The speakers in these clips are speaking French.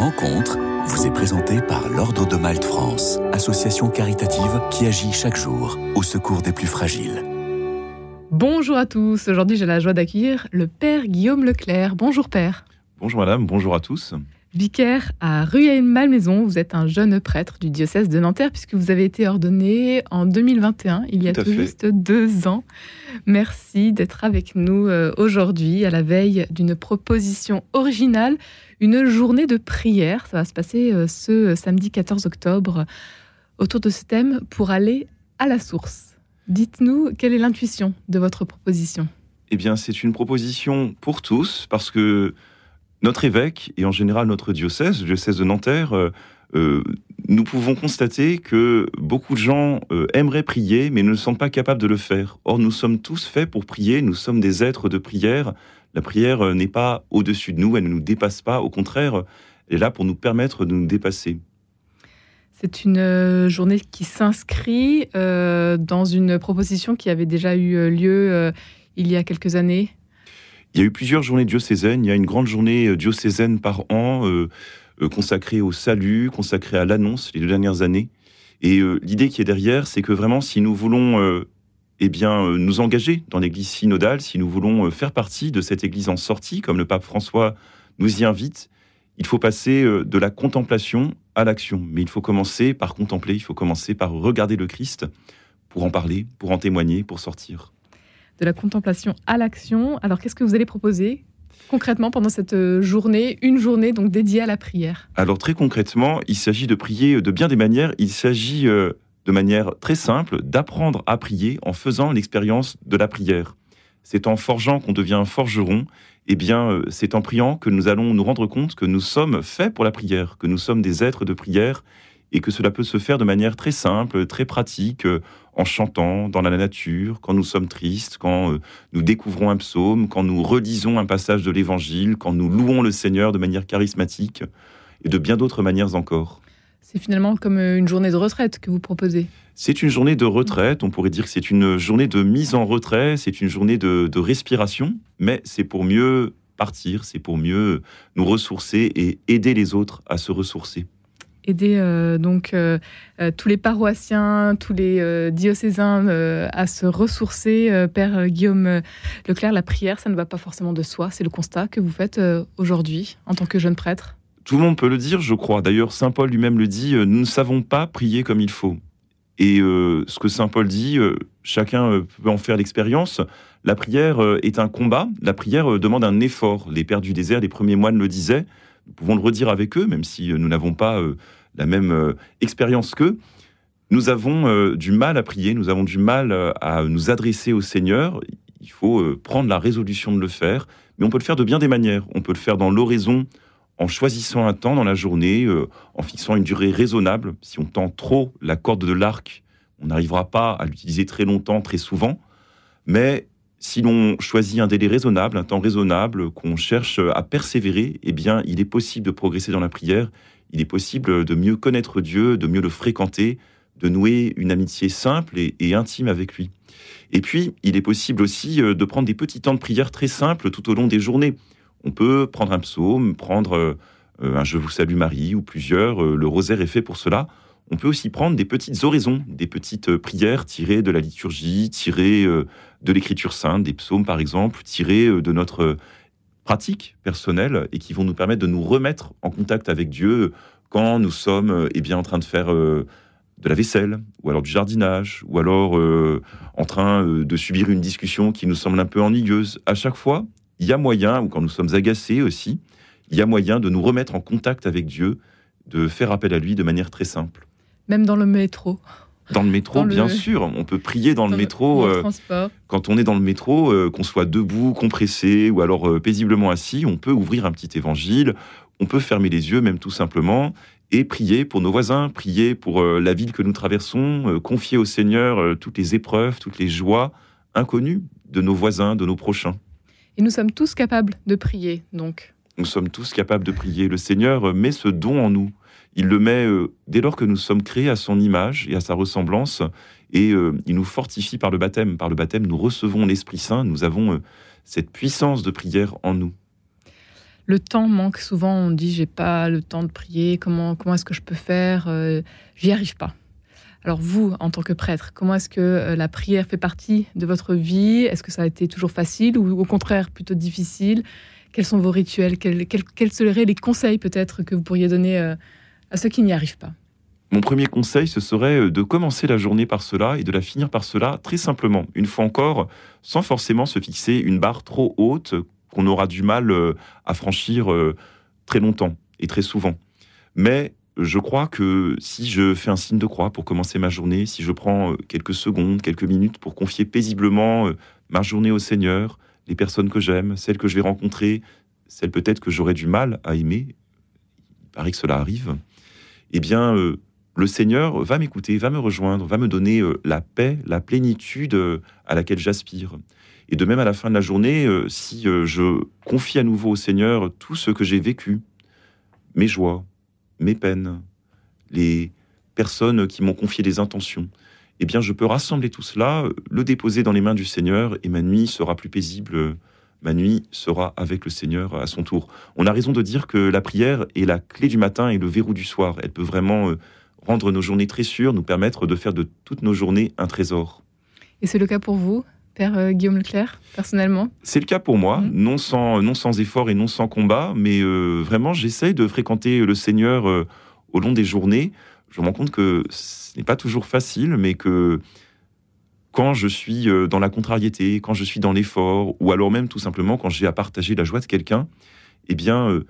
rencontre vous est présentée par l'Ordre de Malte France, association caritative qui agit chaque jour au secours des plus fragiles. Bonjour à tous, aujourd'hui j'ai la joie d'accueillir le Père Guillaume Leclerc. Bonjour Père. Bonjour Madame, bonjour à tous. Vicaire à Rueil-Malmaison, vous êtes un jeune prêtre du diocèse de Nanterre puisque vous avez été ordonné en 2021, il y a tout, juste deux ans. Merci d'être avec nous euh, aujourd'hui à la veille d'une proposition originale, une journée de prière. Ça va se passer euh, ce samedi 14 octobre autour de ce thème pour aller à la source. Dites-nous quelle est l'intuition de votre proposition? Eh bien, c'est une proposition pour tous parce que notre évêque et en général notre diocèse, le diocèse de Nanterre, euh, euh, nous pouvons constater que beaucoup de gens euh, aimeraient prier, mais ne sont pas capables de le faire. Or, nous sommes tous faits pour prier, nous sommes des êtres de prière. La prière n'est pas au-dessus de nous, elle ne nous dépasse pas, au contraire, elle est là pour nous permettre de nous dépasser. C'est une journée qui s'inscrit dans une proposition qui avait déjà eu lieu il y a quelques années il y a eu plusieurs journées diocésaines. Il y a une grande journée euh, diocésaine par an euh, euh, consacrée au salut, consacrée à l'annonce les deux dernières années. Et l'idée qui est derrière, c'est que vraiment, si nous voulons eh bien, nous engager dans l'Église synodale, si nous voulons faire partie de cette Église en sortie, comme le pape François nous y invite, il faut passer de la contemplation à l'action. Mais il faut commencer par contempler, il faut commencer par regarder le Christ pour en parler, pour en témoigner, pour sortir de la contemplation à l'action. Alors, qu'est-ce que vous allez proposer concrètement pendant cette euh, journée, une journée donc dédiée à la prière? Alors, très concrètement, il s'agit de prier de bien des manières. Il s'agit euh, de manière très simple d'apprendre à prier en faisant l'expérience de la prière. C'est en forgeant qu'on devient forgeron. Eh bien, euh, c'est en priant que nous allons nous rendre compte que nous sommes faits pour la prière, que nous sommes des êtres de prière et que cela peut se faire de manière très simple, très pratique, euh, en chantant dans la nature, quand nous sommes tristes, quand euh, nous découvrons un psaume, quand nous relisons un passage de l'Évangile, quand nous louons le Seigneur de manière charismatique, et de bien d'autres manières encore. C'est finalement comme euh, une journée de retraite que vous proposez. C'est une journée de retraite, on pourrait dire que c'est une journée de mise en retrait, c'est une journée de, de respiration, mais c'est pour mieux partir, c'est pour mieux nous ressourcer et aider les autres à se ressourcer aider euh, donc euh, euh, tous les paroissiens, tous les diocésains à se ressourcer. Père Guillaume Leclerc, la prière, ça ne va pas forcément de soi. C'est le constat que vous faites aujourd'hui en tant que jeune prêtre. Tout le monde peut le dire, je crois. D'ailleurs, Saint Paul lui-même le dit, nous ne savons pas prier comme il faut. Et ce que Saint Paul dit, chacun peut en faire l'expérience. La prière est un combat, la prière demande un effort. Les pères du désert, les premiers moines le disaient, nous pouvons le redire avec eux, même si nous n'avons pas la même euh, expérience qu'eux, nous avons euh, du mal à prier, nous avons du mal euh, à nous adresser au Seigneur. Il faut prendre la résolution de le faire, mais on peut le faire de bien des manières. On peut le faire dans l'oraison, en choisissant un temps dans la journée, en fixant une durée raisonnable. Si on tend trop la corde de l'arc, on n'arrivera pas à l'utiliser très longtemps, très souvent. Mais si l'on choisit un délai raisonnable, un temps raisonnable, qu'on cherche à persévérer, eh bien, il est possible de progresser dans la prière il est possible de mieux connaître Dieu, de mieux le fréquenter, de nouer une amitié simple et, intime avec lui. Et puis, il est possible aussi euh, de prendre des petits temps de prière très simples tout au long des journées. On peut prendre un psaume, prendre euh, un Je vous salue Marie ou plusieurs, euh, le rosaire est fait pour cela. On peut aussi prendre des petites oraisons, des petites prières tirées de la liturgie, tirées de l'écriture sainte, des psaumes par exemple, tirées de notre pratiques personnelles et qui vont nous permettre de nous remettre en contact avec Dieu quand nous sommes euh, eh bien, en train de faire euh, de la vaisselle, ou alors du jardinage, ou alors euh, en train de subir une discussion qui nous semble un peu ennuyeuse. À chaque fois, il y a moyen, ou quand nous sommes agacés aussi, il y a moyen de nous remettre en contact avec Dieu, de faire appel à lui de manière très simple. Même dans le métro. Dans le métro, bien sûr. On peut prier dans, le métro. Euh, quand on est dans le métro, euh, qu'on soit debout, compressé ou alors euh, paisiblement assis, on peut ouvrir un petit évangile. On peut fermer les yeux, même tout simplement, et prier pour nos voisins, prier pour la ville que nous traversons, confier au Seigneur toutes les épreuves, toutes les joies inconnues de nos voisins, de nos prochains. Et nous sommes tous capables de prier, donc. Nous sommes tous capables de prier. Le Seigneur met ce don en nous. Il le met euh, dès lors que nous sommes créés à son image et à sa ressemblance, et euh, il nous fortifie par le baptême. Par le baptême, nous recevons l'Esprit Saint, nous avons euh, cette puissance de prière en nous. le temps manque souvent. On dit j'ai pas le temps de prier. Comment comment est-ce que je peux faire J'y arrive pas. Alors vous, en tant que prêtre, comment est-ce que la prière fait partie de votre vie? Est-ce que ça a été toujours facile ou au contraire plutôt difficile? Quels sont vos rituels? Quels, quels, seraient les conseils peut-être que vous pourriez donner à ceux qui n'y arrivent pas. Mon premier conseil, ce serait euh, de commencer la journée par cela et de la finir par cela très simplement, une fois encore, sans forcément se fixer une barre trop haute qu'on aura du mal euh, à franchir euh, très longtemps et très souvent. Mais je crois que si je fais un signe de croix pour commencer ma journée, si je prends quelques secondes, quelques minutes pour confier paisiblement ma journée au Seigneur, les personnes que j'aime, celles que je vais rencontrer, celles peut-être que j'aurais du mal à aimer, il paraît que cela arrive, eh bien, le Seigneur va m'écouter, va me rejoindre, va me donner euh, la paix, la plénitude euh, à laquelle j'aspire. Et de même à la fin de la journée, euh, si je confie à nouveau au Seigneur tout ce que j'ai vécu, mes joies, mes peines, les personnes qui m'ont confié des intentions, eh bien je peux rassembler tout cela, le déposer dans les mains du Seigneur et ma nuit sera plus paisible, ma nuit sera avec le Seigneur à son tour. On a raison de dire que la prière est la clé du matin et le verrou du soir. Elle peut vraiment rendre nos journées très sûres, nous permettre de faire de toutes nos journées un trésor. Et c'est le cas pour vous Père euh, Guillaume Leclerc, personnellement? C'est le cas pour moi, mhm. non, sans, non sans effort et non sans combat, mais euh, vraiment j'essaye de fréquenter le Seigneur euh, au long des journées. Je me rends compte que ce n'est pas toujours facile, mais que quand je suis dans la contrariété, quand je suis dans l'effort, ou alors même tout simplement quand j'ai à partager la joie de quelqu'un, eh bien,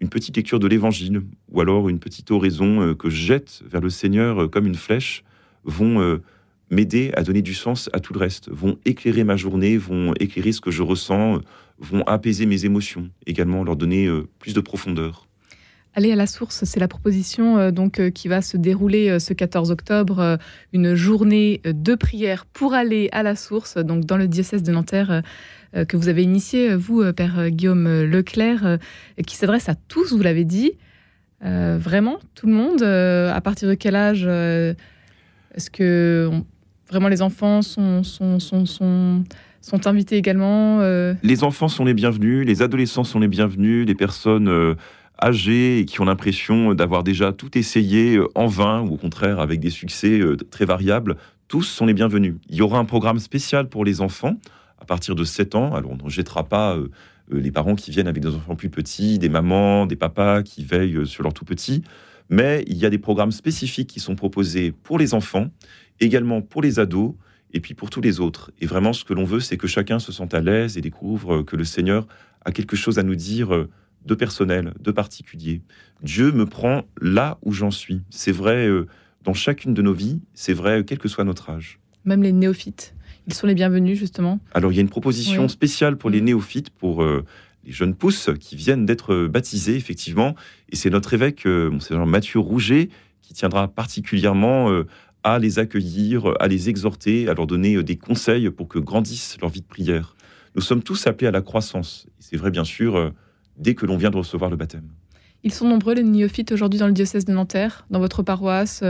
une petite lecture de l'Évangile ou alors une petite oraison euh, que je jette vers le Seigneur euh, comme une flèche vont euh, m'aider à donner du sens à tout le reste, vont éclairer ma journée, vont éclairer ce que je ressens, vont apaiser mes émotions, également leur donner plus de profondeur. Aller à la source, c'est la proposition donc qui va se dérouler ce 14 octobre, une journée de prière pour aller à la source, donc dans le diocèse de Nanterre. Euh, que vous avez initié, vous, euh, Père Guillaume Leclerc, euh, qui s'adresse à tous, vous l'avez dit. vraiment, tout le monde À partir de quel âge Est-ce que vraiment les enfants sont, sont, sont, sont, sont invités également Les enfants sont les bienvenus, les adolescents sont les bienvenus, les personnes âgées et qui ont l'impression d'avoir déjà tout essayé en vain ou au contraire avec des succès très variables, tous sont les bienvenus. Il y aura un programme spécial pour les enfants à partir de 7 ans. Alors, on ne jettera pas euh, euh, les parents qui viennent avec des enfants plus petits, des mamans, des papas qui veillent euh, sur leurs tout petits. Mais il y a des programmes spécifiques qui sont proposés pour les enfants, également pour les ados, et puis pour tous les autres. Et vraiment, ce que l'on veut, c'est que chacun se sente à l'aise et découvre que le Seigneur a quelque chose à nous dire de personnel, de particulier. Dieu me prend là où j'en suis. C'est vrai dans chacune de nos vies, c'est vrai quel que soit notre âge. Même les néophytes ils sont les bienvenus, justement Alors, il y a une proposition spéciale pour les mm. néophytes, pour euh, les jeunes pousses qui viennent d'être baptisés, effectivement. Et c'est notre évêque, euh, Monseigneur Mathieu Rouget, qui tiendra particulièrement euh, à les accueillir, à les exhorter, à leur donner des conseils pour que grandissent leur vie de prière. Nous sommes tous appelés à la croissance. C'est vrai, bien sûr, dès que l'on vient de recevoir le baptême. Ils sont nombreux, les néophytes, aujourd'hui dans le diocèse de Nanterre, dans votre paroisse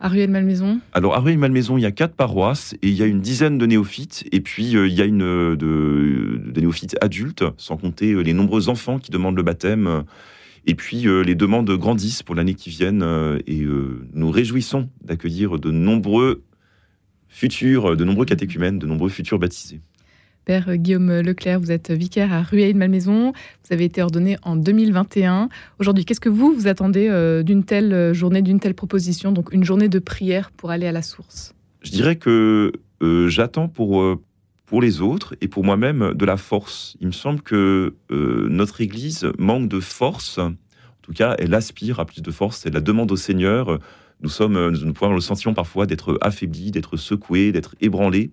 à Rueil-Malmaison Alors, à Rueil-Malmaison, il y a quatre paroisses et il y a une dizaine de néophytes. Et puis, euh, il y a une, euh, de, des néophytes adultes, sans compter euh, les nombreux enfants qui demandent le baptême. Et puis, les demandes grandissent pour l'année qui vient. et nous réjouissons d'accueillir de nombreux futurs, de nombreux catéchumènes, de nombreux futurs baptisés. Père Guillaume Leclerc, vous êtes vicaire à Rueil-Malmaison. Vous avez été ordonné en 2021. Aujourd'hui, qu'est-ce que vous vous attendez euh, d'une telle journée, d'une telle proposition, donc une journée de prière pour aller à la source? Je dirais que euh, j'attends pour, euh, pour les autres et pour moi-même de la force. Il me semble que notre Église manque de force. En tout cas, elle aspire à plus de force. Elle la demande au Seigneur. Nous sommes, nous pouvons avoir le sentiment parfois d'être affaiblis, d'être secoués, d'être ébranlés.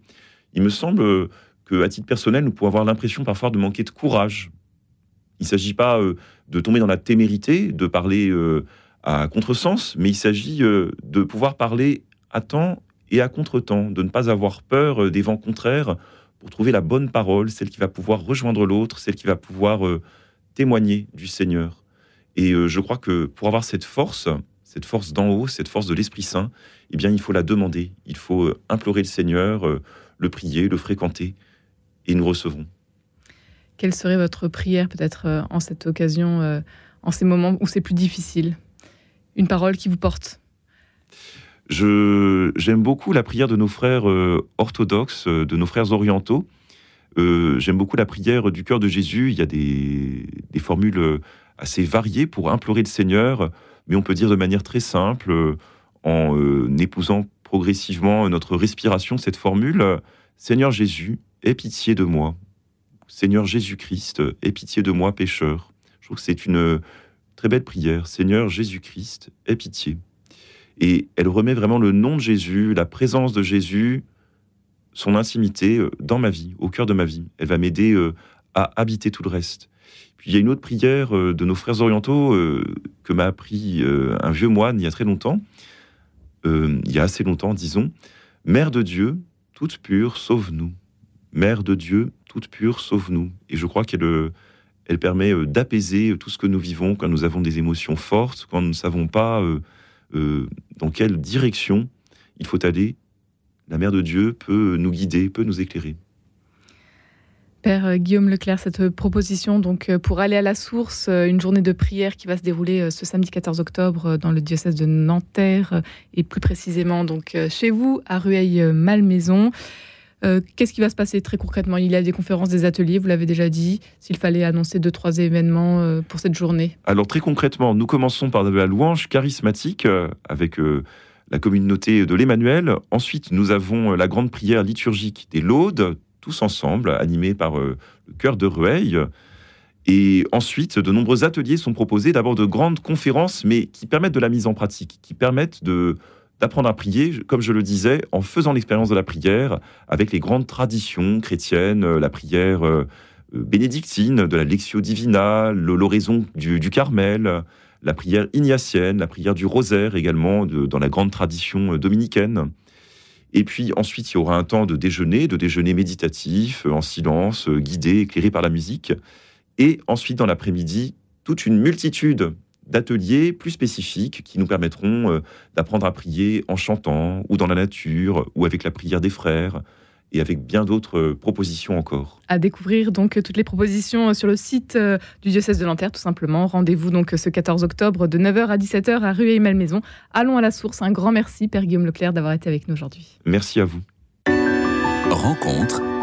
Il me semble à titre personnel, nous pouvons avoir l'impression parfois de manquer de courage. Il ne s'agit pas euh, de tomber dans la témérité, de parler euh, à contresens, mais il s'agit euh, de pouvoir parler à temps et à contre-temps, de ne pas avoir peur des vents contraires pour trouver la bonne parole, celle qui va pouvoir rejoindre l'autre, celle qui va pouvoir témoigner du Seigneur. Et je crois que pour avoir cette force, cette force d'en haut, cette force de l'Esprit Saint, eh bien, il faut la demander. Il faut implorer le Seigneur, le prier, le fréquenter et nous recevons. quelle serait votre prière peut-être en cette occasion, en ces moments où c'est plus difficile? Une parole qui vous porte? J'aime beaucoup la prière de nos frères orthodoxes, de nos frères orientaux. J'aime beaucoup la prière du cœur de Jésus. Il y a des, des formules assez variées pour implorer le Seigneur, mais on peut dire de manière très simple, en épousant progressivement notre respiration, cette formule Seigneur Jésus, aie pitié de moi. Seigneur Jésus-Christ, aie pitié de moi, pécheur. Je trouve que c'est une très belle prière. Seigneur Jésus-Christ, aie pitié. Et elle remet vraiment le nom de Jésus, la présence de Jésus, son intimité euh, dans ma vie, au cœur de ma vie. Elle va m'aider euh, à habiter tout le reste. Puis il y a une autre prière euh, de nos frères orientaux que m'a appris un vieux moine il y a très longtemps, il y a assez longtemps, disons. Mère de Dieu, toute pure, sauve-nous. Mère de Dieu, toute pure, sauve-nous. Et je crois qu'elle elle permet d'apaiser tout ce que nous vivons quand nous avons des émotions fortes, quand nous ne savons pas dans quelle direction il faut aller. La Mère de Dieu peut nous guider, peut nous éclairer. Père euh, Guillaume Leclerc, cette euh, proposition donc euh, pour aller à la source, une journée de prière qui va se dérouler ce samedi 14 octobre dans le diocèse de Nanterre et plus précisément donc chez vous à Rueil-Malmaison. Qu'est-ce qui va se passer très concrètement? Il y a des conférences, des ateliers, vous l'avez déjà dit, s'il fallait annoncer deux, trois événements pour cette journée. Alors très concrètement, nous commençons par la louange charismatique avec la communauté de l'Emmanuel. Ensuite, nous avons la grande prière liturgique des Laudes, tous ensemble, animés par euh, le chœur de Rueil. Et ensuite, de nombreux ateliers sont proposés, d'abord de grandes conférences, mais qui permettent de la mise en pratique, qui permettent de d'apprendre à prier, comme je le disais, en faisant l'expérience de la prière, avec les grandes traditions chrétiennes, euh, la prière euh, bénédictine, de la Lectio Divina, l'oraison du, du, Carmel, la prière ignatienne, la prière du rosaire également, dans la grande tradition dominicaine. Et puis ensuite, il y aura un temps de déjeuner, de déjeuner méditatif, euh, en silence, euh, guidé, éclairé par la musique. Et ensuite, dans l'après-midi, toute une multitude d'ateliers plus spécifiques qui nous permettront euh, d'apprendre à prier en chantant, ou dans la nature, ou avec la prière des frères, et avec bien d'autres euh, propositions encore. À découvrir donc toutes les propositions euh, sur le site du diocèse de Nanterre, tout simplement. Rendez-vous donc ce 14 octobre de 9h à 17h à Rueil-Malmaison. Allons à la source. Un grand merci, Père Guillaume Leclerc, d'avoir été avec nous aujourd'hui. Merci à vous. Rencontre